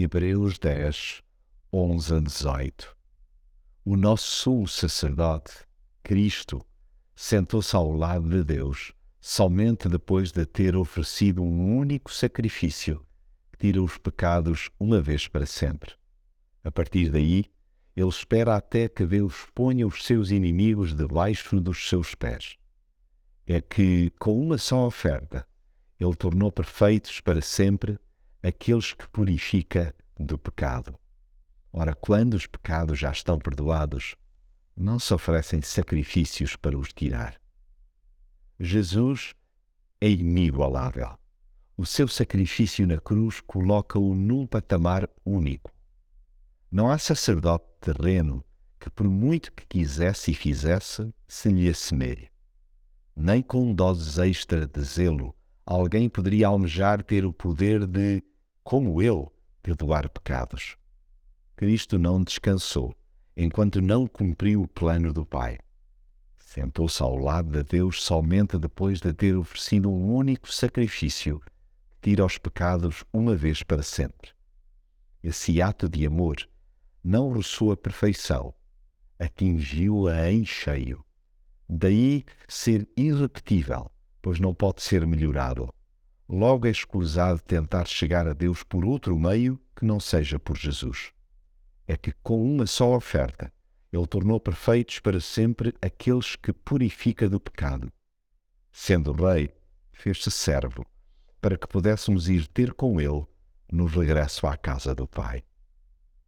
Hebreus 10, 11 a 18. O nosso sumo sacerdote, Cristo, sentou-se ao lado de Deus somente depois de ter oferecido um único sacrifício que tira os pecados uma vez para sempre. A partir daí, ele espera até que Deus ponha os seus inimigos debaixo dos seus pés. É que, com uma só oferta, ele tornou perfeitos para sempre aqueles que purifica do pecado. Ora, quando os pecados já estão perdoados, não se oferecem sacrifícios para os tirar. Jesus é inigualável. O seu sacrifício na cruz coloca-o num patamar único. Não há sacerdote terreno que, por muito que quisesse e fizesse, se lhe assemelhe. Nem com doses extra de zelo alguém poderia almejar ter o poder de, como ele, perdoar pecados. Cristo não descansou enquanto não cumpriu o plano do Pai. Sentou-se ao lado de Deus somente depois de ter oferecido um único sacrifício que tira os pecados uma vez para sempre. Esse ato de amor não roçou a perfeição, atingiu-a em cheio. Daí ser irrepetível, pois não pode ser melhorado. Logo é escusado tentar chegar a Deus por outro meio que não seja por Jesus. É que com uma só oferta, ele tornou perfeitos para sempre aqueles que purifica do pecado. Sendo rei, fez-se servo, para que pudéssemos ir ter com ele no regresso à casa do Pai.